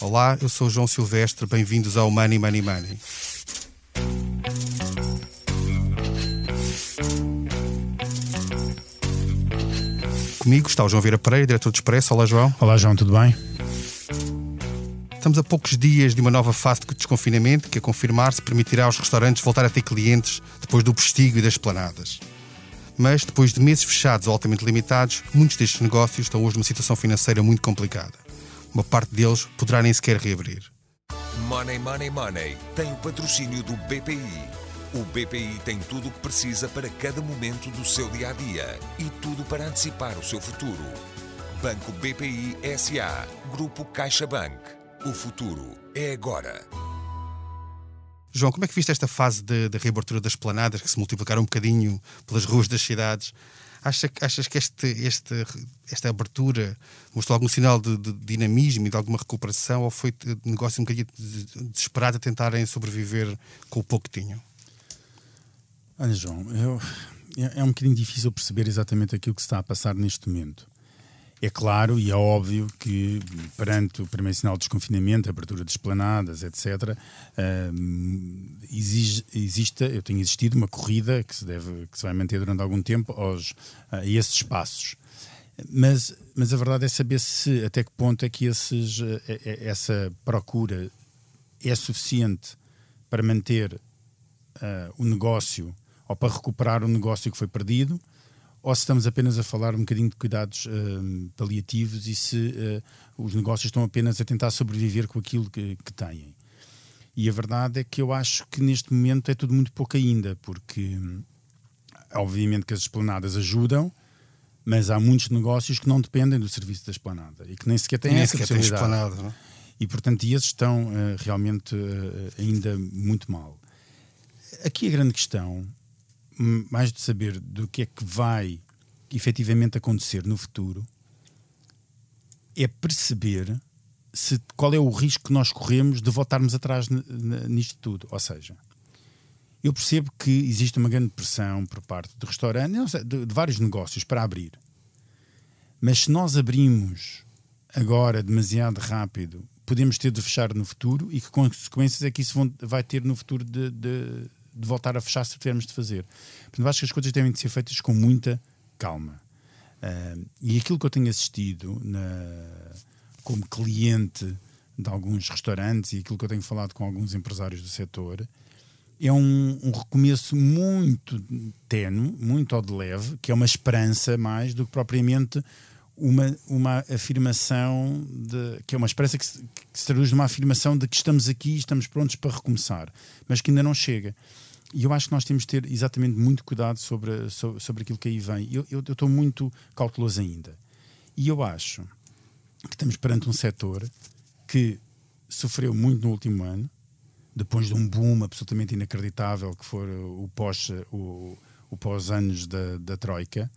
Olá, eu sou o João Silvestre, bem-vindos ao Money Money Money. Comigo está o João Vieira Pereira, diretor do Expresso. Olá, João. Olá, João, tudo bem? Estamos a poucos dias de uma nova fase de desconfinamento que, a confirmar-se, permitirá aos restaurantes voltar a ter clientes depois do prestígio e das planadas. Mas, depois de meses fechados ou altamente limitados, muitos destes negócios estão hoje numa situação financeira muito complicada. Uma parte deles poderá nem sequer reabrir. Money Money Money tem o patrocínio do BPI. O BPI tem tudo o que precisa para cada momento do seu dia a dia e tudo para antecipar o seu futuro. Banco BPI SA, Grupo CaixaBank. O futuro é agora. João, como é que viste esta fase de, de reabertura das planadas que se multiplicaram um bocadinho pelas ruas das cidades? Acha, achas que este, este, esta abertura mostrou algum sinal de, de, dinamismo e de alguma recuperação ou foi negócio um bocadinho desesperado a tentarem sobreviver com o pouco que tinham? Olha, João, eu, é, é um bocadinho difícil perceber exatamente aquilo que se está a passar neste momento. É claro e é óbvio que, perante o primeiro sinal de desconfinamento, abertura de esplanadas, etc., uh, exige, existe, eu tenho existido uma corrida que se, deve, que se vai manter durante algum tempo aos, a esses espaços. Mas, mas a verdade é saber se até que ponto é que esses, eh, eh, essa procura é suficiente para manter uh, o negócio ou para recuperar o negócio que foi perdido ou se estamos apenas a falar um bocadinho de cuidados uh, paliativos e se uh, os negócios estão apenas a tentar sobreviver com aquilo que, que, têm. E a verdade é que eu acho que neste momento é tudo muito pouco ainda, porque obviamente que as esplanadas ajudam, mas há muitos negócios que não dependem do serviço da esplanada e que nem sequer têm nem essa sequer possibilidade. Esplanada, não? É? E portanto esses estão uh, realmente ainda muito mal. Aqui a grande questão mais de saber do que é que vai efetivamente acontecer no futuro, é perceber se, qual é o risco que nós corremos de voltarmos atrás nisto tudo. Ou seja, eu percebo que existe uma grande pressão por parte de restaurantes, de, de vários negócios para abrir. Mas se nós abrimos agora demasiado rápido, podemos ter de fechar no futuro e que consequências é que isso vão, vai ter no futuro de, de, de voltar a fechar se tivermos de fazer. Portanto, acho que as coisas devem de ser feitas com muita calma. Uh, e aquilo que eu tenho assistido na, como cliente de alguns restaurantes e aquilo que eu tenho falado com alguns empresários do setor é um, um recomeço muito tenue, muito ao de leve, que é uma esperança mais do que propriamente uma, uma afirmação de, que é uma esperança que se, que se traduz numa afirmação de que estamos aqui e estamos prontos para recomeçar, mas que ainda não chega. E eu acho que nós temos de ter exatamente muito cuidado sobre, sobre, sobre aquilo que aí vem. Eu, estou muito cauteloso ainda. E eu acho que estamos perante um setor que sofreu muito no último ano, depois de um boom absolutamente inacreditável que foi o pós, o, o pós anos da, da Troika,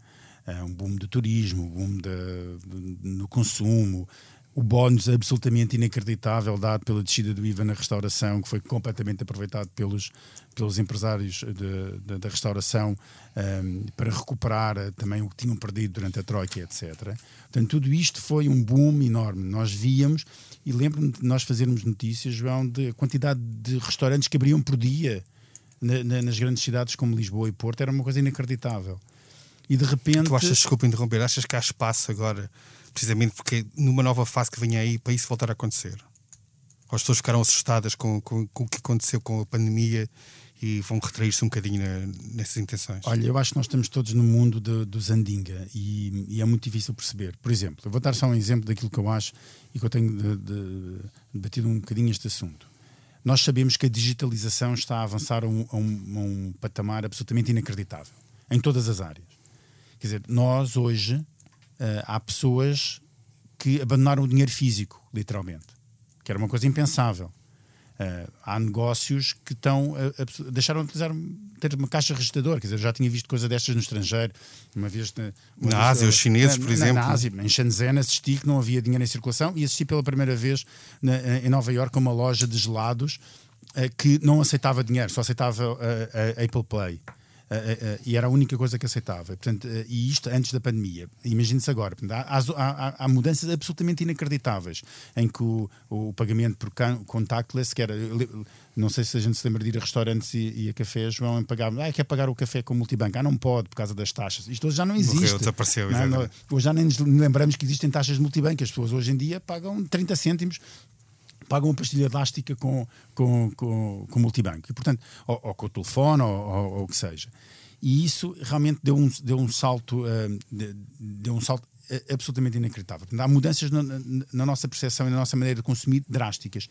um boom do turismo, um boom de, no consumo, o bónus absolutamente inacreditável dado pela descida do IVA na restauração, que foi completamente aproveitado pelos, pelos empresários da restauração um, ehm, para recuperar eh, também o que tinham perdido durante a Troika, etc. Portanto, tudo isto foi um boom enorme. Nós víamos, e lembro-me de nós fazermos notícias, João, de quantidade de restaurantes que abriam por dia na, na, nas grandes cidades como Lisboa e Porto, era uma coisa inacreditável. E de repente. Tu achas, desculpa interromper, achas que há espaço agora precisamente porque numa nova fase que vem aí para isso voltar a acontecer. Ou as pessoas ficaram assustadas com, com, com o que aconteceu com a pandemia e vão retrair-se um bocadinho na, nessas intenções? Olha, eu acho que nós estamos todos no mundo do Zandinga e, e, é muito difícil perceber. Por exemplo, eu vou dar só um exemplo daquilo que eu acho e que eu tenho de, de, debatido um bocadinho este assunto. Nós sabemos que a digitalização está a avançar a um, a um, a um patamar absolutamente inacreditável em todas as áreas. Quer dizer, nós hoje uh, há pessoas que abandonaram o dinheiro físico, literalmente, que era uma coisa impensável. Uh, há negócios que estão a, a, deixaram de utilizar ter uma caixa registradora, quer dizer, eu já tinha visto coisa destas no estrangeiro, uma vez na, uma na Ásia, os chineses, na, por exemplo. Na, Ásia, em Shenzhen assisti que não havia dinheiro em circulação e assisti pela primeira vez na, em Nova Iorque a uma loja de gelados uh, que não aceitava dinheiro, só aceitava a Apple Play. E era a única coisa que aceitava. Portanto, e isto antes da pandemia. Imagine-se agora. Portanto, há, há, há, mudanças absolutamente inacreditáveis em que o, o pagamento por contactless, que era. Não sei se a gente se lembra de ir a restaurantes e, e a cafés, vão pagar. Ah, quer pagar o café com multibanco? Ah, não pode por causa das taxas. Isto hoje já não existe. Morreu, desapareceu. Não, não, hoje já nem nos lembramos que existem taxas de multibanco. As pessoas hoje em dia pagam 30 cêntimos pagam uma pastilha elástica com, com, com, com multibanco, e, portanto, ou, ou, com o telefone, ou, ou, o que seja. E isso realmente deu um, deu um salto, uh, deu um salto absolutamente inacreditável. Portanto, há mudanças na, na, na, nossa percepção e na nossa maneira de consumir drásticas.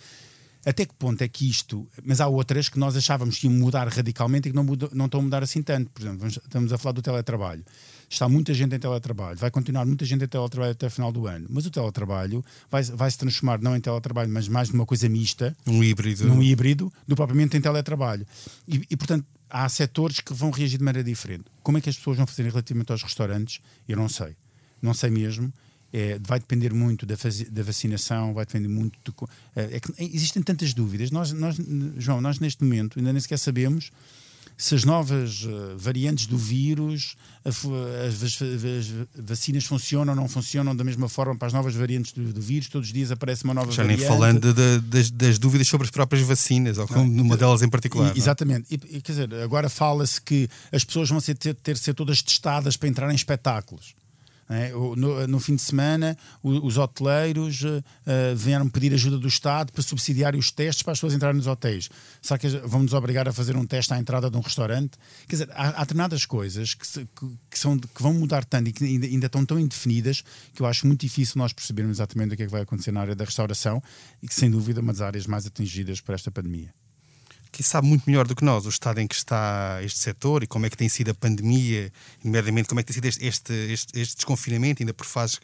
Até que ponto é que isto. Mas há outras que nós achávamos que iam mudar radicalmente e que não, mudam, não estão a mudar assim tanto. Por exemplo, estamos a falar do teletrabalho está muita gente em teletrabalho, vai continuar muita gente em teletrabalho até o final do ano, mas o teletrabalho vai, vai se transformar não em teletrabalho, mas mais numa coisa mista, um híbrido, num híbrido, do propriamente em teletrabalho. E, e portanto, há setores que vão reagir de maneira diferente. Como é que as pessoas vão fazer relativamente aos restaurantes? Eu não sei. Não sei mesmo. É, vai depender muito da, da, vacinação, vai depender muito. De, é, é que existem tantas dúvidas. Nós, nós, João, nós neste momento ainda nem sequer sabemos se as novas uh, variantes do vírus, as, as, as, vacinas funcionam ou não funcionam da mesma forma para as novas variantes do, do vírus, todos os dias aparece uma nova Já variante. Já nem falando de, das, das, dúvidas sobre as próprias vacinas, ou com uma delas em particular. E, exatamente. E, quer dizer, agora fala-se que as pessoas vão ser, ter, ter ser todas testadas para entrar em espetáculos. É? No, fim de semana, os hoteleiros uh, vieram pedir ajuda do Estado para subsidiar os testes para as pessoas entrarem nos hotéis. Será que vão nos obrigar a fazer um teste à entrada de um restaurante? Quer dizer, há, determinadas coisas que, são, que vão mudar tanto e que ainda, ainda, estão tão indefinidas que eu acho muito difícil nós percebermos exatamente o que é que vai acontecer na área da restauração e que, sem dúvida, é uma das áreas mais atingidas por esta pandemia que sabe muito melhor do que nós o estado em que está este setor e como é que tem sido a pandemia, imediatamente como é que tem sido este, este, este, este desconfinamento, ainda por fases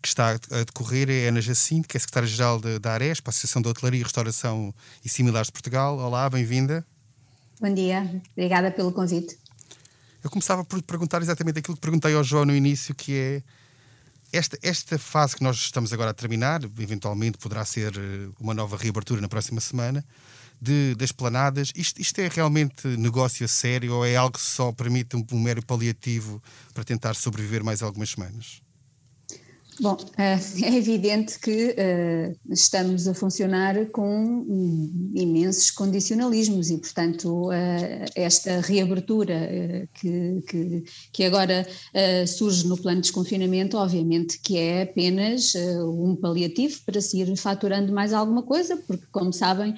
que está a decorrer, é Ana Jacinto, que é secretária-geral da Ares, para a Associação de Hotelaria, Restauração e Similares de Portugal. Olá, bem-vinda. Bom dia, obrigada pelo convite. Eu começava por perguntar exatamente aquilo que perguntei ao João no início, que é esta, esta fase que nós estamos agora a terminar, eventualmente poderá ser uma nova reabertura na próxima semana, de, das planadas, isto, isto é realmente negócio sério ou é algo que só permite um, um mero paliativo para tentar sobreviver mais algumas semanas? Bom, eh, é evidente que uh, estamos a funcionar com imensos condicionalismos e, portanto, uh, esta reabertura que, que, que, agora surge no plano de desconfinamento, obviamente que é apenas um paliativo para se ir faturando mais alguma coisa, porque, como sabem,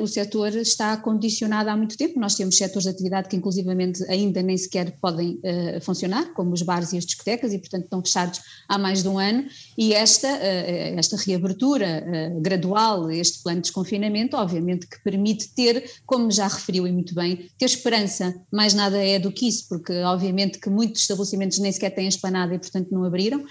o setor está condicionado há muito tempo. Nós temos setores de atividade que, inclusivamente, ainda nem sequer podem funcionar, como os bares e as discotecas, e, portanto, estão fechados há mais de um ano e esta, eh, esta reabertura eh, gradual, este plano de desconfinamento, obviamente que permite ter, como já referiu e muito bem, ter esperança, mais nada é do que isso, porque obviamente que muitos estabelecimentos nem sequer têm esplanada e portanto não abriram,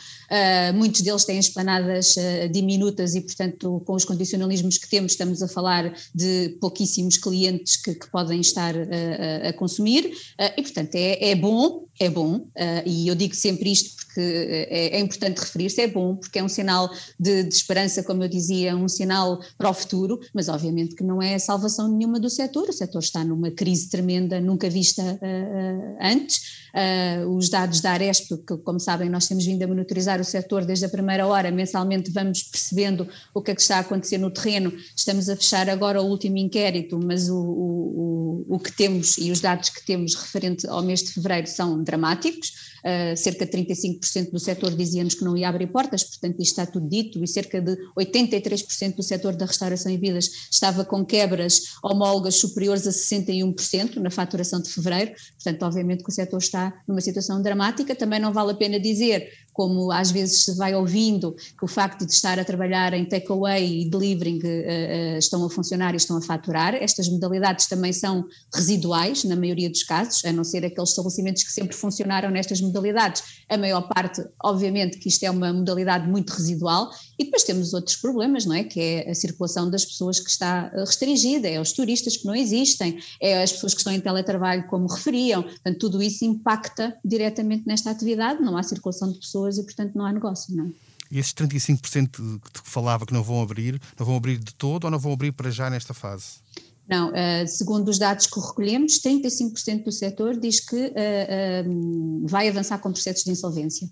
muitos deles têm esplanadas diminutas e portanto com os condicionalismos que temos estamos a falar de pouquíssimos clientes que, que podem estar uh, a consumir. E portanto é, é bom, é bom e eu digo sempre isto porque é, é importante referir-se, é bom porque é um sinal de, de, esperança, como eu dizia, um sinal para o futuro, mas obviamente que não é salvação nenhuma do setor, o setor está numa crise tremenda, nunca vista uh, antes, uh, os dados da Aresp, que como sabem nós temos vindo a monitorizar o setor desde a primeira hora, mensalmente vamos percebendo o que é que está a acontecer no terreno, estamos a fechar agora o último inquérito, mas o, o, o que temos e os dados que temos referente ao mês de fevereiro são dramáticos, Uh, cerca de 35% do setor dizia-nos que não ia abrir portas, portanto isto está tudo dito, e cerca de 83% do setor da restauração e vidas estava com quebras homólogas superiores a 61% na faturação de fevereiro, portanto obviamente que o setor está numa situação dramática. Também não vale a pena dizer como às vezes se vai ouvindo que o facto de estar a trabalhar em takeaway e delivering uh, estão a funcionar e estão a faturar. Estas modalidades também são residuais, na maioria dos casos, a não ser aqueles estabelecimentos que sempre funcionaram nestas modalidades. A maior parte, obviamente, que isto é uma modalidade muito residual. E depois temos outros problemas, não é? Que é a circulação das pessoas que está restringida, é os turistas que não existem, é as pessoas que estão em teletrabalho, como referiam. Portanto, tudo isso impacta diretamente nesta atividade, não há circulação de pessoas e, portanto, não há negócio, não é? E esses 35% que falava que não vão abrir, não vão abrir de todo ou não vão abrir para já nesta fase? Não, uh, segundo os dados que recolhemos, 35% do setor diz que uh, vai avançar com processos de insolvência,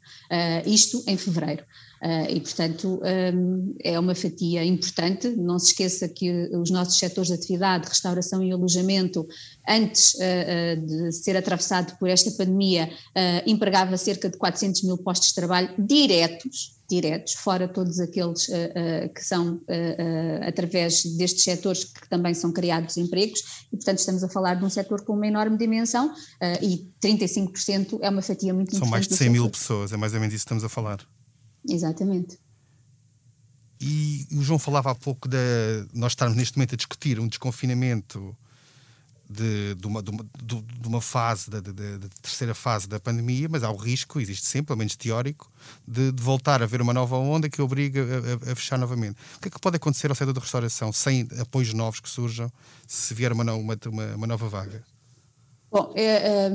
isto em fevereiro. E, portanto, um, é uma fatia importante. Não se esqueça que os nossos setores de atividade, restauração e alojamento, antes de ser atravessado por esta pandemia, empregava cerca de 400 mil postos de trabalho diretos, diretos, fora todos aqueles uh, uh, que são uh, através destes setores que também são criados empregos, e portanto estamos a falar de um setor com uma enorme dimensão e 35% é uma fatia muito são importante. São mais de 100 mil pessoas, é mais ou menos isso que estamos a falar. Exatamente. E o João falava há pouco de nós estarmos neste momento a discutir um desconfinamento de, de, uma, de, uma, de uma, fase, da, terceira fase da pandemia, mas há o risco, existe sempre, pelo menos teórico, de, voltar a haver uma nova onda que obriga a, a, fechar novamente. O que é que pode acontecer ao setor da restauração sem apoios novos que surjam se vier uma, uma nova vaga? Bom, é, é,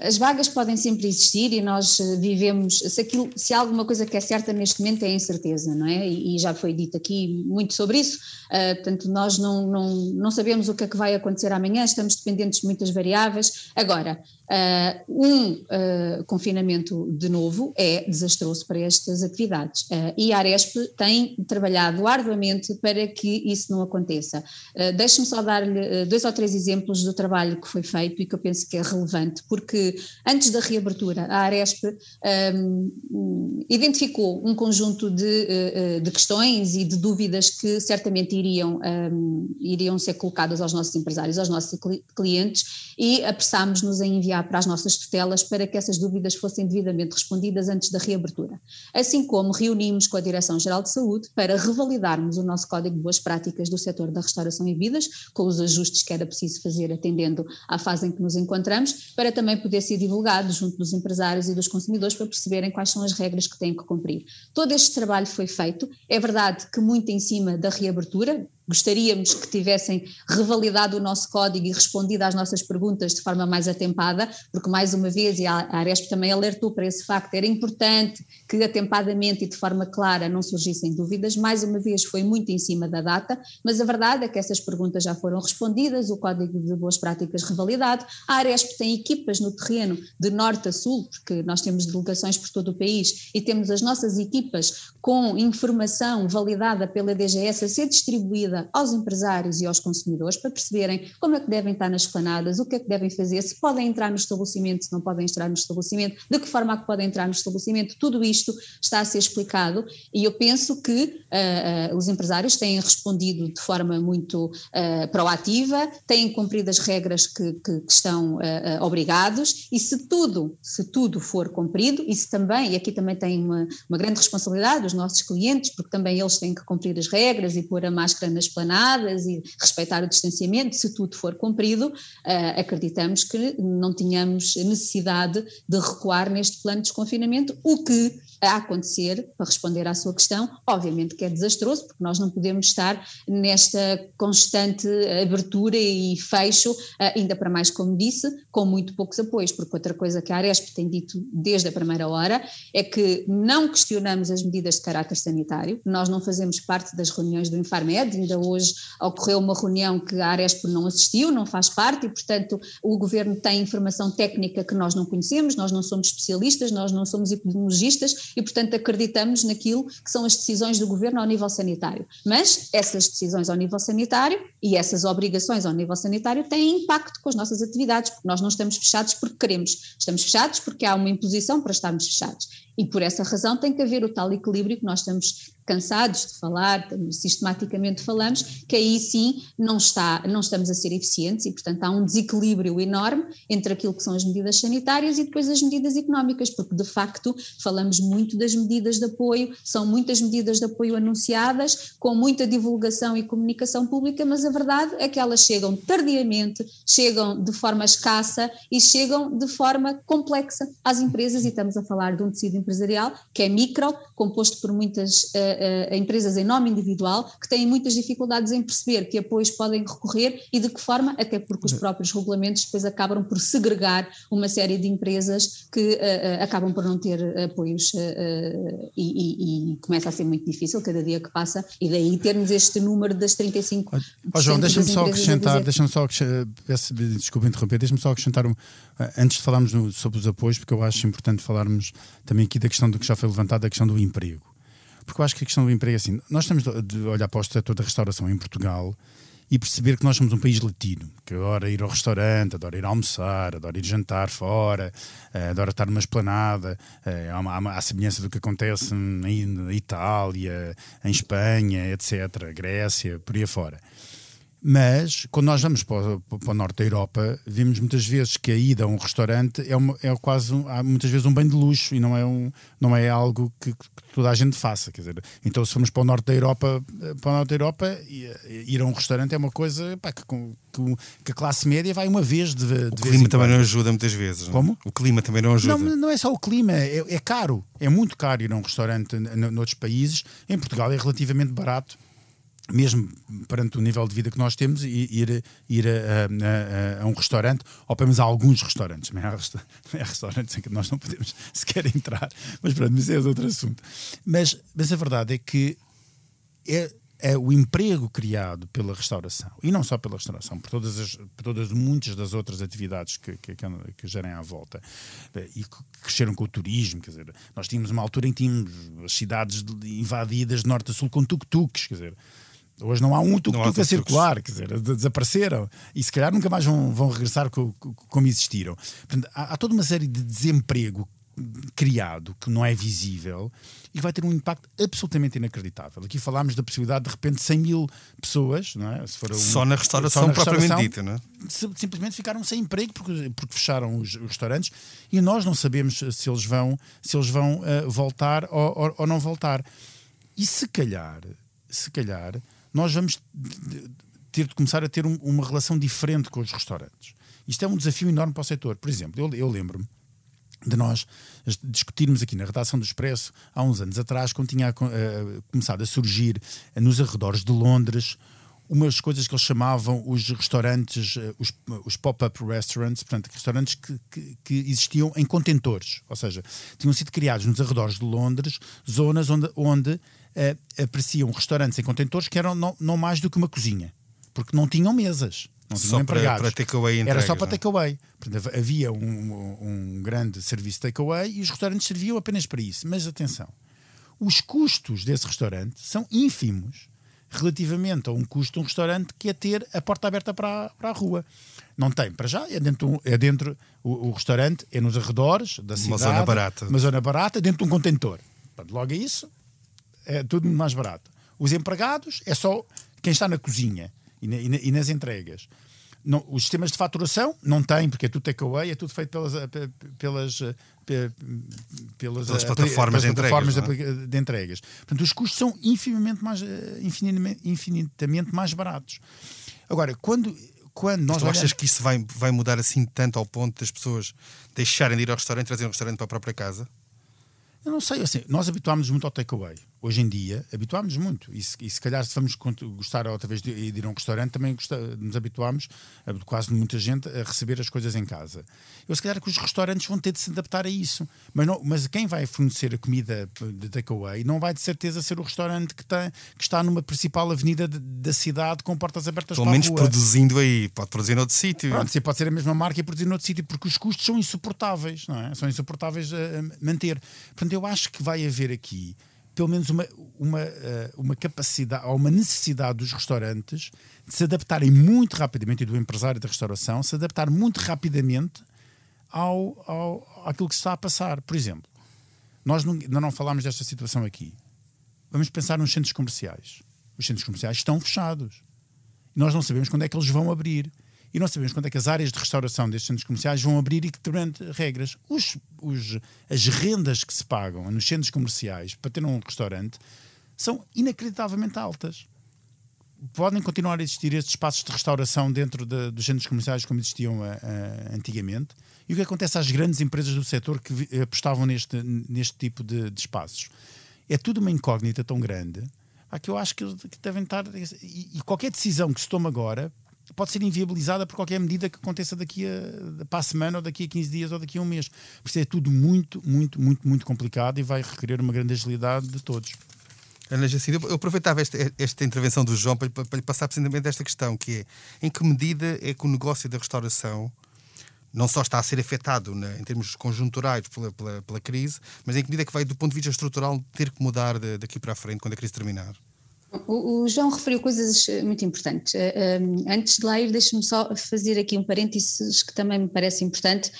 as vagas podem sempre existir e nós eh, vivemos, se, aquilo, se há alguma coisa que é certa neste momento é a incerteza, não é? E, já foi dito aqui muito sobre isso, uh, portanto nós não, não, não sabemos o que é que vai acontecer amanhã, estamos dependentes de muitas variáveis. Agora, um confinamento de novo é desastroso para estas atividades e a Aresp tem trabalhado arduamente para que isso não aconteça. Deixe-me só dar-lhe dois ou três exemplos do trabalho que foi feito e que eu penso que é relevante, porque antes da reabertura a Aresp um, identificou um conjunto de, de, questões e de dúvidas que certamente iriam, um, iriam ser colocadas aos nossos empresários, aos nossos clientes e apressámos-nos a enviar para as nossas tutelas para que essas dúvidas fossem devidamente respondidas antes da reabertura. Assim como reunimos com a Direção-Geral de Saúde para revalidarmos o nosso Código de Boas Práticas do setor da restauração e vidas, com os ajustes que era preciso fazer atendendo à fase em que nos encontramos, para também poder ser divulgado junto dos empresários e dos consumidores para perceberem quais são as regras que têm que cumprir. Todo este trabalho foi feito, é verdade que muito em cima da reabertura, gostaríamos que tivessem revalidado o nosso código e respondido às nossas perguntas de forma mais atempada, porque mais uma vez, e a Aresp também alertou para esse facto, era importante que atempadamente e de forma clara não surgissem dúvidas, mais uma vez foi muito em cima da data, mas a verdade é que essas perguntas já foram respondidas, o código de boas práticas revalidado, a Aresp tem equipas no terreno de norte a sul, porque nós temos delegações por todo o país e temos as nossas equipas com informação validada pela DGS a ser distribuída aos empresários e aos consumidores para perceberem como é que devem estar nas esplanadas, o que é que devem fazer, se podem entrar no estabelecimento, se não podem entrar no estabelecimento, de que forma é que podem entrar no estabelecimento, tudo isto está a ser explicado e eu penso que uh, uh, os empresários têm respondido de forma muito uh, proativa, têm cumprido as regras que, que, que estão obrigados e se tudo, se tudo for cumprido, isso também, e aqui também tem uma, uma grande responsabilidade os nossos clientes, porque também eles têm que cumprir as regras e pôr a máscara nas esplanadas e respeitar o distanciamento, se tudo for cumprido, uh, acreditamos que não tínhamos necessidade de recuar neste plano de desconfinamento, o que a acontecer, para responder à sua questão, obviamente que é desastroso, porque nós não podemos estar nesta constante abertura e fecho, eh, ainda para mais, como disse, com muito poucos apoios, porque outra coisa que a Aresp tem dito desde a primeira hora é que não questionamos as medidas de caráter sanitário, nós não fazemos parte das reuniões do Infarmed, ainda hoje ocorreu uma reunião que a Aresp não assistiu, não faz parte, e portanto o Governo tem informação técnica que nós não conhecemos, nós não somos especialistas, nós não somos epidemiologistas, e, portanto, acreditamos naquilo que são as decisões do governo ao nível sanitário. Mas essas decisões ao nível sanitário e essas obrigações ao nível sanitário têm impacto com as nossas atividades, porque nós não estamos fechados porque queremos, estamos fechados porque há uma imposição para estarmos fechados. E por essa razão tem que haver o tal equilíbrio que nós estamos cansados de falar, sistematicamente falamos, que aí sim não, está, não estamos a ser eficientes e, portanto, há um desequilíbrio enorme entre aquilo que são as medidas sanitárias e depois as medidas económicas, porque de facto falamos muito das medidas de apoio, são muitas medidas de apoio anunciadas, com muita divulgação e comunicação pública, mas a verdade é que elas chegam tardiamente, chegam de forma escassa e chegam de forma complexa às empresas e estamos a falar de um tecido empresarial que é micro, composto por muitas uh, uh, empresas em nome individual que têm muitas dificuldades em perceber que apoios podem recorrer e de que forma, até porque os próprios regulamentos depois acabam por segregar uma série de empresas que uh, acabam por não ter apoios e, e, e começa a ser muito difícil cada dia que passa, e daí termos este número das 35. Oh, João, deixa-me só acrescentar, deixa-me só desculpa interromper, deixa-me só acrescentar um, antes de falarmos no, sobre os apoios, porque eu acho importante falarmos também aqui da questão do que já foi levantado, da questão do emprego. Porque eu acho que a questão do emprego é assim, nós temos de olhar para o setor da restauração em Portugal e perceber que nós somos um país latino, que adora ir ao restaurante, adora ir almoçar, adora ir jantar fora, eh, adora estar numa esplanada, eh, há, uma, há semelhança do que acontece na Itália, em Espanha, etc., Grécia, por aí afora. Mas, quando nós vamos para, para, o norte da Europa, vimos muitas vezes que a ida a um restaurante é, uma, é quase, um, há muitas vezes um bem de luxo e não é, um, não é algo que, que, toda a gente faça. Quer dizer, então, se formos para o norte da Europa, para o norte da Europa ir a um restaurante é uma coisa pá, que, que, que, a classe média vai uma vez de, de O clima também não ajuda muitas vezes. Como? Não? O clima também não ajuda. Não, não é só o clima, é, é caro. É muito caro ir a um restaurante noutros países. Em Portugal é relativamente barato mesmo perante o nível de vida que nós temos, ir, ir a, a, a um restaurante, ou pelo menos a alguns restaurantes, não é, é restaurantes em que nós não podemos sequer entrar, mas pronto, mas é outro assunto. Mas, mas a verdade é que é, é o emprego criado pela restauração, e não só pela restauração, por todas, as, por todas muitas das outras atividades que, que, que gerem à volta, e que cresceram com o turismo, quer dizer, nós tínhamos uma altura em que tínhamos as cidades invadidas de norte a sul com tuk-tuks, quer dizer, Hoje não há um tuk-tuk a circular, quer dizer, desapareceram e se calhar nunca mais vão, vão regressar co, co, como existiram. Portanto, há, há, toda uma série de desemprego criado que não é visível e vai ter um impacto absolutamente inacreditável. Aqui falámos da possibilidade de repente 100 mil pessoas, não é? Se for um, só na restauração só na propriamente dita, não é? Simplesmente ficaram sem emprego porque, porque fecharam os, os, restaurantes e nós não sabemos se eles vão, se eles vão uh, voltar ou, ou, ou não voltar. E se calhar, se calhar nós vamos ter de começar a ter um, uma relação diferente com os restaurantes. Isto é um desafio enorme para o setor. Por exemplo, eu, eu lembro-me de nós discutirmos aqui na redação do Expresso há uns anos atrás, quando tinha uh, começado a surgir uh, nos arredores de Londres umas coisas que eles chamavam os restaurantes, uh, os, os pop-up restaurants, portanto, restaurantes que, que, que, existiam em contentores, ou seja, tinham sido criados nos arredores de Londres, zonas onde, onde uh, apareciam restaurantes em contentores que eram não, não mais do que uma cozinha, porque não tinham mesas. Não tinham só empregados. Para, para takeaway Era só para é? takeaway. Havia um, um grande serviço takeaway e os restaurantes serviam apenas para isso. Mas atenção, os custos desse restaurante são ínfimos relativamente a um custo de um restaurante que é ter a porta aberta para a, para a rua. Não tem, para já, é dentro, é dentro o, o restaurante é nos arredores da cidade. Uma zona barata. Uma zona barata, dentro de um contentor. Logo é isso, é tudo mais barato. Os empregados é só quem está na cozinha e, na, e, nas entregas. Não, os sistemas de faturação não têm, porque é tudo takeaway, é tudo feito pelas, eh, pelas, eh, pelas, pelas plataformas, pelas de, plataformas entregas, de, de, entregas. Portanto, os custos são infinitamente mais, eh, infinitamente, infinitamente mais baratos. Agora, quando, quando nós. Mas tu olhamos... achas que isso vai, vai mudar assim tanto ao ponto das pessoas deixarem de ir ao restaurante e trazer um restaurante para a própria casa? Eu não sei, assim, nós habituámos muito ao takeaway. Hoje em dia, habituámos muito. E se, e se calhar, se vamos gostar outra vez de, de ir a um restaurante, também nos habituámos, quase muita gente, a receber as coisas em casa. Eu, se calhar, que os restaurantes vão ter de se adaptar a isso. Mas, não, mas quem vai fornecer a comida de takeaway não vai de certeza ser o restaurante que, tem, que está numa principal avenida de, da cidade com portas abertas Pelo menos produzindo aí, pode produzir noutro sítio. Pronto, pode ser a mesma marca e produzir noutro sítio, porque os custos são insuportáveis, não é? São insuportáveis a manter. Portanto, eu acho que vai haver aqui pelo menos uma, uma, eh, uma capacidade ou uma necessidade dos restaurantes de se adaptarem muito rapidamente, e do empresário da restauração, se adaptar muito rapidamente ao, ao, àquilo que se está a passar. Por exemplo, nós não, não falámos desta situação aqui. Vamos pensar nos centros comerciais. Os centros comerciais estão fechados. Nós não sabemos quando é que eles vão abrir e não sabemos quando é que as áreas de restauração destes centros comerciais vão abrir e que durante regras. Os, os, as rendas que se pagam nos centros comerciais para ter um restaurante são inacreditavelmente altas. Podem continuar a existir estes espaços de restauração dentro de, dos centros comerciais como existiam a, a, antigamente. E o que acontece às grandes empresas do setor que apostavam neste, neste tipo de, de espaços? É tudo uma incógnita tão grande que eu acho que, que devem estar. E, e qualquer decisão que se tome agora pode ser inviabilizada por qualquer medida que aconteça daqui a, para a semana, ou daqui a 15 dias, ou daqui a um mês. Por isso é tudo muito, muito, muito, muito complicado e vai requerer uma grande agilidade de todos. Ana Jacinta, eu aproveitava esta, esta intervenção do João para, para lhe passar precisamente esta questão, que é em que medida é que o negócio da restauração não só está a ser afetado né, em termos conjunturais pela, pela, pela, crise, mas em que medida é que vai, do ponto de vista estrutural, ter que mudar de, daqui para a frente quando a crise terminar? O, João referiu coisas eh, muito importantes. Uh, um, antes de lá deixe-me só fazer aqui um parênteses que também me parece importante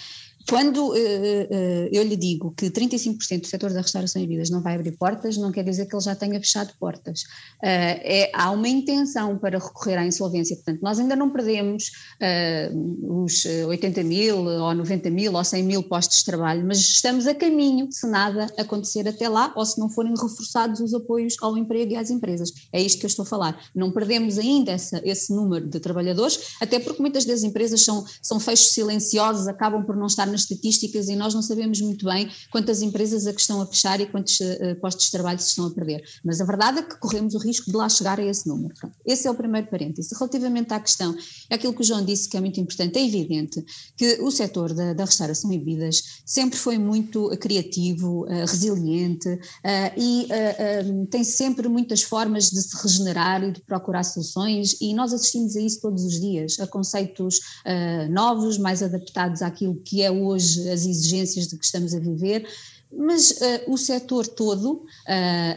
quando uh, uh, eu lhe digo que 35% do setor da restauração e vidas não vai abrir portas, não quer dizer que ele já tenha fechado portas. Uh, é, há uma intenção para recorrer à insolvência, portanto, nós ainda não perdemos os 80 mil, ou 90 mil, ou 100 mil postos de trabalho, mas estamos a caminho, se nada acontecer até lá, ou se não forem reforçados os apoios ao emprego e às empresas. É isto que eu estou a falar. Não perdemos ainda essa, esse número de trabalhadores, até porque muitas das empresas são, são fechos silenciosos, acabam por não estar nas estatísticas e nós não sabemos muito bem quantas empresas a que estão a fechar e quantos uh, postos de trabalho se estão a perder. Mas a verdade é que corremos o risco de lá chegar a esse número. Esse é o primeiro parêntese. Relativamente à questão, é aquilo que o João disse que é muito importante, é evidente que o setor da, da restauração e bebidas sempre foi muito criativo, uh, resiliente e tem sempre muitas formas de se regenerar e de procurar soluções e nós assistimos a isso todos os dias, a conceitos novos, mais adaptados àquilo que é o hoje as exigências de que estamos a viver, mas uh, o setor todo, uh,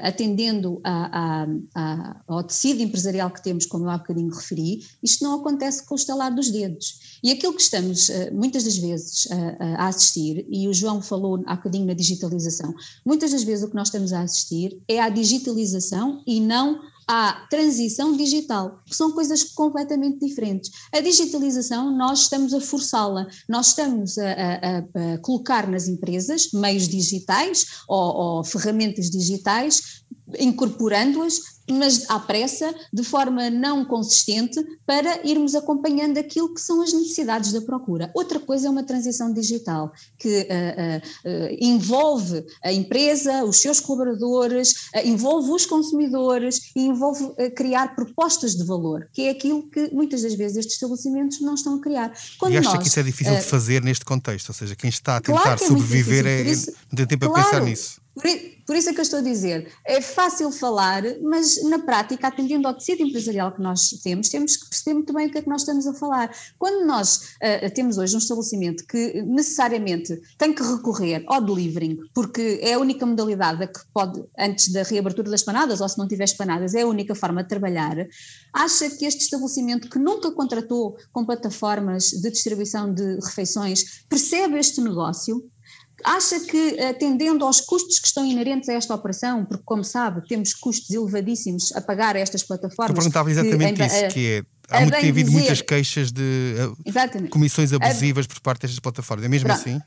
atendendo a, a, a, ao tecido empresarial que temos, como eu há bocadinho referi, isto não acontece com o estalar dos dedos. E aquilo que estamos uh, muitas das vezes a assistir, e o João falou há bocadinho na digitalização, muitas das vezes o que nós estamos a assistir é à digitalização e não à transição digital, que são coisas completamente diferentes. A digitalização, nós estamos a forçá-la, nós estamos a, a, a, colocar nas empresas meios digitais ou, ou ferramentas digitais, incorporando-as mas à pressa, de forma não consistente, para irmos acompanhando aquilo que são as necessidades da procura. Outra coisa é uma transição digital, que uh, uh, uh, envolve a empresa, os seus colaboradores, envolve os consumidores e envolve criar propostas de valor, que é aquilo que muitas das vezes estes estabelecimentos não estão a criar. Quando e acha nós, que isso é difícil de fazer neste contexto? Ou seja, quem está a tentar claro é sobreviver é, isso, não tem tempo claro, a pensar nisso. Por, isso é que eu estou a dizer, é fácil falar, mas na prática, atendendo ao tecido empresarial que nós temos, temos que perceber muito bem o que é que nós estamos a falar. Quando nós uh, temos hoje um estabelecimento que necessariamente tem que recorrer ao delivering, porque é a única modalidade que pode, antes da reabertura das panadas, ou se não tiver panadas, é a única forma de trabalhar, acha que este estabelecimento que nunca contratou com plataformas de distribuição de refeições percebe este negócio? Acha que, atendendo aos custos que estão inerentes a esta operação, porque, como sabe, temos custos elevadíssimos a pagar a estas plataformas. Eu perguntava exatamente que, isso, que é. Há muito, tem havido dizer, muitas queixas de uh, comissões abusivas a, por parte destas plataformas. É mesmo pronto, assim?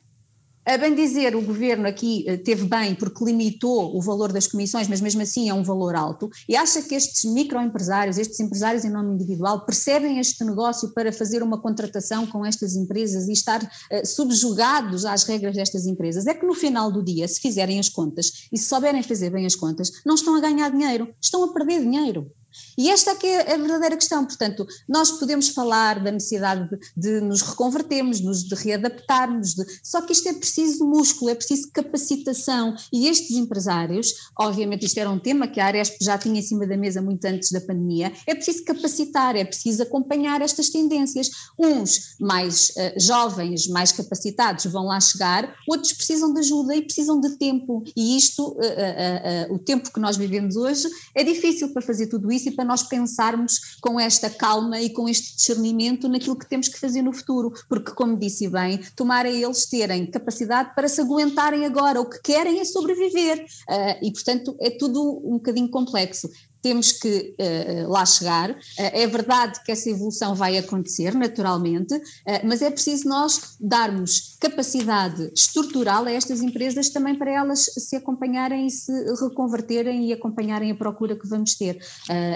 A bem dizer, o governo aqui eh, teve bem porque limitou o valor das comissões, mas mesmo assim é um valor alto, e acha que estes microempresários, estes empresários em nome individual, percebem este negócio para fazer uma contratação com estas empresas e estar uh, subjugados às regras destas empresas? É que no final do dia, se fizerem as contas e se souberem fazer bem as contas, não estão a ganhar dinheiro, estão a perder dinheiro. E esta é que é a verdadeira questão. Portanto, nós podemos falar da necessidade de, de nos reconvertermos, nos, de readaptarmos, de, só que isto é preciso músculo, é preciso capacitação. E estes empresários, obviamente isto era um tema que a Aresp já tinha em cima da mesa muito antes da pandemia, é preciso capacitar, é preciso acompanhar estas tendências. Uns mais uh, jovens, mais capacitados vão lá chegar, outros precisam de ajuda e precisam de tempo. E isto, uh, uh, o tempo que nós vivemos hoje, é difícil para fazer tudo isso e para nós pensarmos com esta calma e com este discernimento naquilo que temos que fazer no futuro, porque, como disse bem, tomara eles terem capacidade para se aguentarem agora, o que querem é sobreviver, uh, e portanto é tudo um bocadinho complexo temos que uh, lá chegar. Uh, é verdade que essa evolução vai acontecer naturalmente, uh, mas é preciso nós darmos capacidade estrutural a estas empresas também para elas se acompanharem e se reconverterem e acompanharem a procura que vamos ter.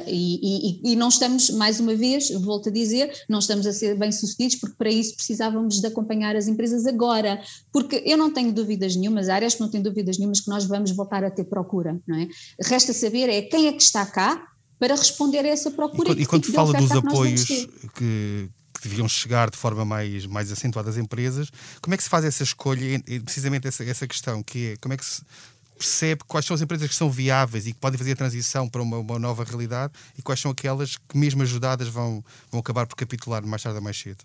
E, e, e, não estamos, mais uma vez, volto a dizer, não estamos a ser bem-sucedidos porque para isso precisávamos de acompanhar as empresas agora, porque eu não tenho dúvidas nenhumas, a Ares não tem dúvidas nenhumas que nós vamos voltar a ter procura, não é? Resta saber é quem é que está cá, para responder a essa procura. E, quando, e quando fala dos apoios que, que, deviam chegar de forma mais, mais acentuada às empresas, como é que se faz essa escolha, e precisamente essa, essa questão, que é como é que se percebe quais são as empresas que são viáveis e que podem fazer a transição para uma, uma nova realidade e quais são aquelas que, mesmo ajudadas, vão, vão acabar por capitular mais tarde ou mais cedo?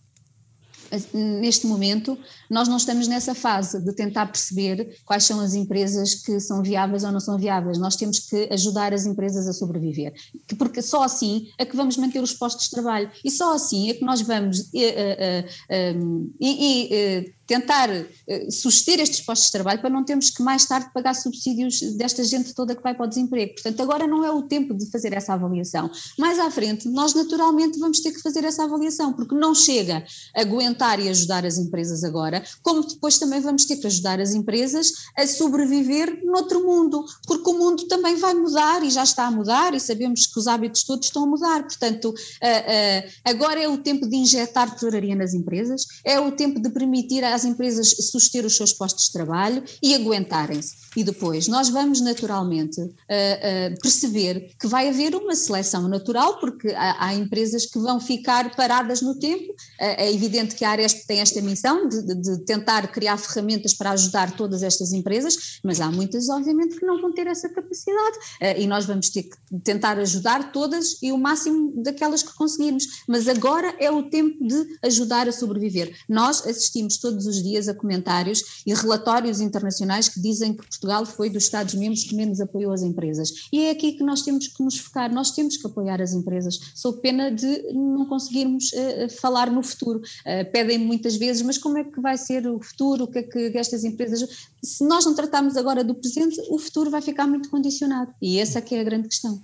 Neste momento, nós não estamos nessa fase de tentar perceber quais são as empresas que são viáveis ou não são viáveis. Nós temos que ajudar as empresas a sobreviver, porque só assim é que vamos manter os postos de trabalho e só assim é que nós vamos. Uh, uh, uh, e, tentar uh, suster estes postos de trabalho para não termos que mais tarde pagar subsídios desta gente toda que vai para o desemprego. Portanto, agora não é o tempo de fazer essa avaliação. Mais à frente, nós naturalmente vamos ter que fazer essa avaliação, porque não chega a aguentar e ajudar as empresas agora, como depois também vamos ter que ajudar as empresas a sobreviver noutro mundo, porque o mundo também vai mudar e já está a mudar e sabemos que os hábitos todos estão a mudar. Portanto, uh, uh, agora é o tempo de injetar tesouraria nas empresas, é o tempo de permitir às as empresas suster os seus postos de trabalho e aguentarem-se. E depois nós vamos naturalmente uh, uh, perceber que vai haver uma seleção natural, porque há, há empresas que vão ficar paradas no tempo. Uh, é evidente que a Aresp tem esta missão de, de, tentar criar ferramentas para ajudar todas estas empresas, mas há muitas, obviamente, que não vão ter essa capacidade. e nós vamos ter que tentar ajudar todas e o máximo daquelas que conseguirmos. Mas agora é o tempo de ajudar a sobreviver. Nós assistimos todos os dias a comentários e relatórios internacionais que dizem que Portugal foi dos Estados-membros que menos apoiou as empresas. E é aqui que nós temos que nos focar, nós temos que apoiar as empresas. Sou pena de não conseguirmos uh, falar no futuro. Uh, Pedem-me muitas vezes, mas como é que vai ser o futuro? O que é que estas empresas. Se nós não tratarmos agora do presente, o futuro vai ficar muito condicionado. E essa é que é a grande questão.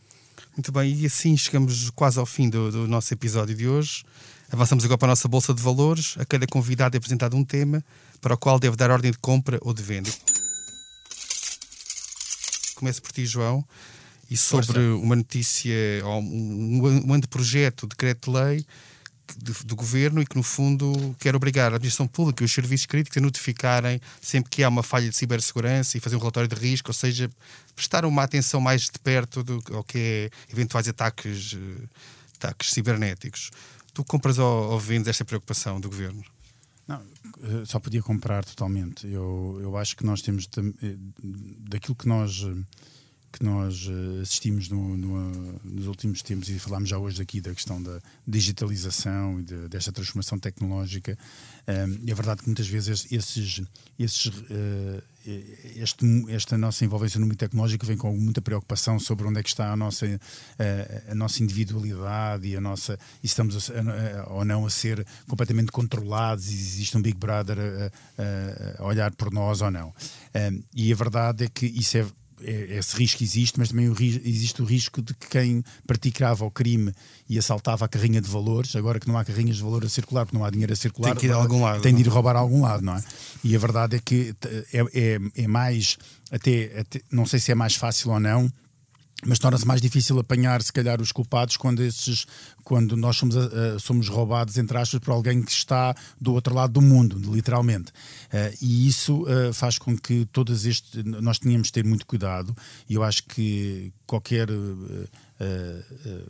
Muito bem, e assim chegamos quase ao fim do, do nosso episódio de hoje. Avançamos agora para a nossa Bolsa de Valores. A cada convidado é apresentado um tema para o qual deve dar ordem de compra ou de venda. Começo por ti, João, e sobre uma notícia, um, um anteprojeto de decreto-lei do governo e que, no fundo, quer obrigar a administração pública e os serviços críticos a notificarem sempre que há uma falha de cibersegurança e fazer um relatório de risco, ou seja, prestar uma atenção mais de perto do, ao que é eventuais ataques, eh, ataques cibernéticos. Tu compras ou, ou vendes esta preocupação do governo? Não, eh, só podia comprar totalmente. Eu, eu acho que nós temos eh, daquilo que nós que nós eh, assistimos no, no, nos últimos tempos e falámos já hoje aqui da questão da digitalização e de, desta transformação tecnológica. é verdade que muitas vezes esses, esses, este, esta nossa envolvência no mundo tecnológico vem com muita preocupação sobre onde é que está a nossa, a, a nossa individualidade e a nossa e estamos a, a, ou não a ser completamente controlados e existe um Big Brother a, olhar por nós ou não. E a verdade é que isso é esse risco existe, mas também o, existe o risco de que quem praticava o crime e assaltava a carrinha de valores, agora que não há carrinhas de valor a circular, porque não há dinheiro a circular, tem, que ir a algum lado, tem de ir roubar a algum lado, não é? E a verdade é que é, é, é mais, até, até, não sei se é mais fácil ou não, mas torna-se mais difícil apanhar, se calhar, os culpados quando, esses, quando nós somos, uh, somos roubados, entre aspas, por alguém que está do outro lado do mundo, literalmente. Uh, e isso uh, faz com que todos estes. Nós tenhamos de ter muito cuidado, e eu acho que qualquer.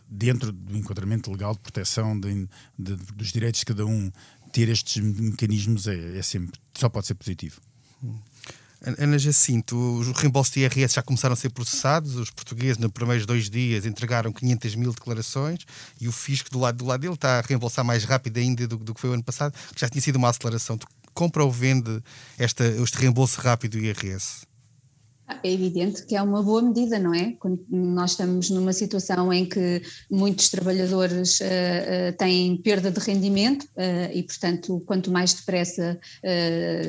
dentro do enquadramento legal de proteção de, de, dos direitos de cada um, ter estes mecanismos é, é sempre. só pode ser positivo. Ana Jacinto, os reembolsos de IRS já começaram a ser processados. Os portugueses, nos primeiros dois dias, entregaram 500 mil declarações e o fisco do lado, do lado dele está a reembolsar mais rápido ainda do, do que foi o ano passado, que já tinha sido uma aceleração. Tu compra ou vende esta, este reembolso rápido do IRS? É evidente que é uma boa medida, não é? Quando nós estamos numa situação em que muitos trabalhadores uh, uh, têm perda de rendimento uh, e, portanto, quanto mais depressa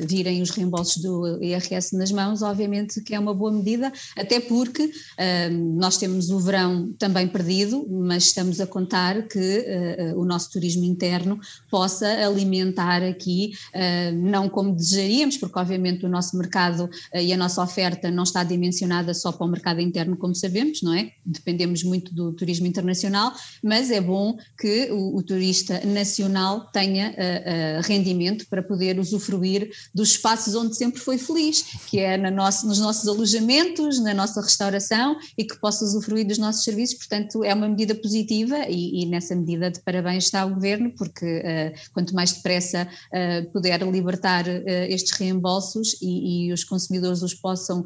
virem os reembolsos do IRS nas mãos, obviamente que é uma boa medida, até porque nós temos o verão também perdido, mas estamos a contar que o nosso turismo interno possa alimentar aqui, não como desejaríamos, porque obviamente o nosso mercado e a nossa oferta não está dimensionada só para o mercado interno, como sabemos, não é? Dependemos muito do turismo internacional, mas é bom que o, o turista nacional tenha uh, uh, rendimento para poder usufruir dos espaços onde sempre foi feliz, que é na nosso, nos nossos alojamentos, na nossa restauração e que possa usufruir dos nossos serviços. Portanto, é uma medida positiva e, e nessa medida de parabéns está o Governo, porque uh, quanto mais depressa puder libertar estes reembolsos e, e, os consumidores os possam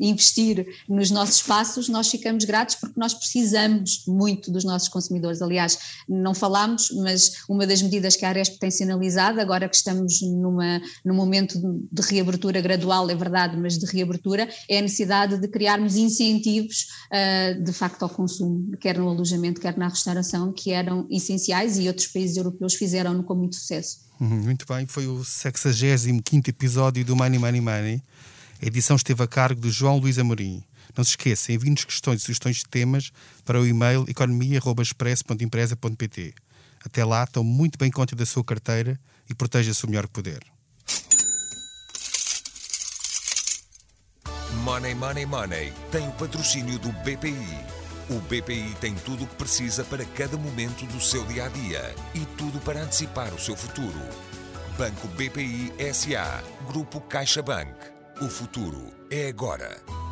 investir nos nossos espaços, nós ficamos gratos porque nós precisamos muito dos nossos consumidores. Aliás, não falámos, mas uma das medidas que a Aresp tem sinalizado, agora que estamos numa, num momento de reabertura gradual, é verdade, mas de reabertura, é a necessidade de criarmos incentivos uh, de facto ao consumo, quer no alojamento, quer na restauração, que eram essenciais e outros países europeus fizeram-no com muito sucesso. Uhum, muito bem, foi o 65 episódio do Money Money Money. A edição esteve a cargo de João Luís Amorim. Não se esqueça, envie-nos questões e sugestões de temas para o e-mail economia.express.empresa.pt. Até lá, tome muito bem conta da sua carteira e proteja-se o melhor que puder. Money Money Money tem o patrocínio do BPI. O BPI tem tudo o que precisa para cada momento do seu dia a dia e tudo para antecipar o seu futuro. Banco BPI SA, Grupo CaixaBank. O futuro é agora.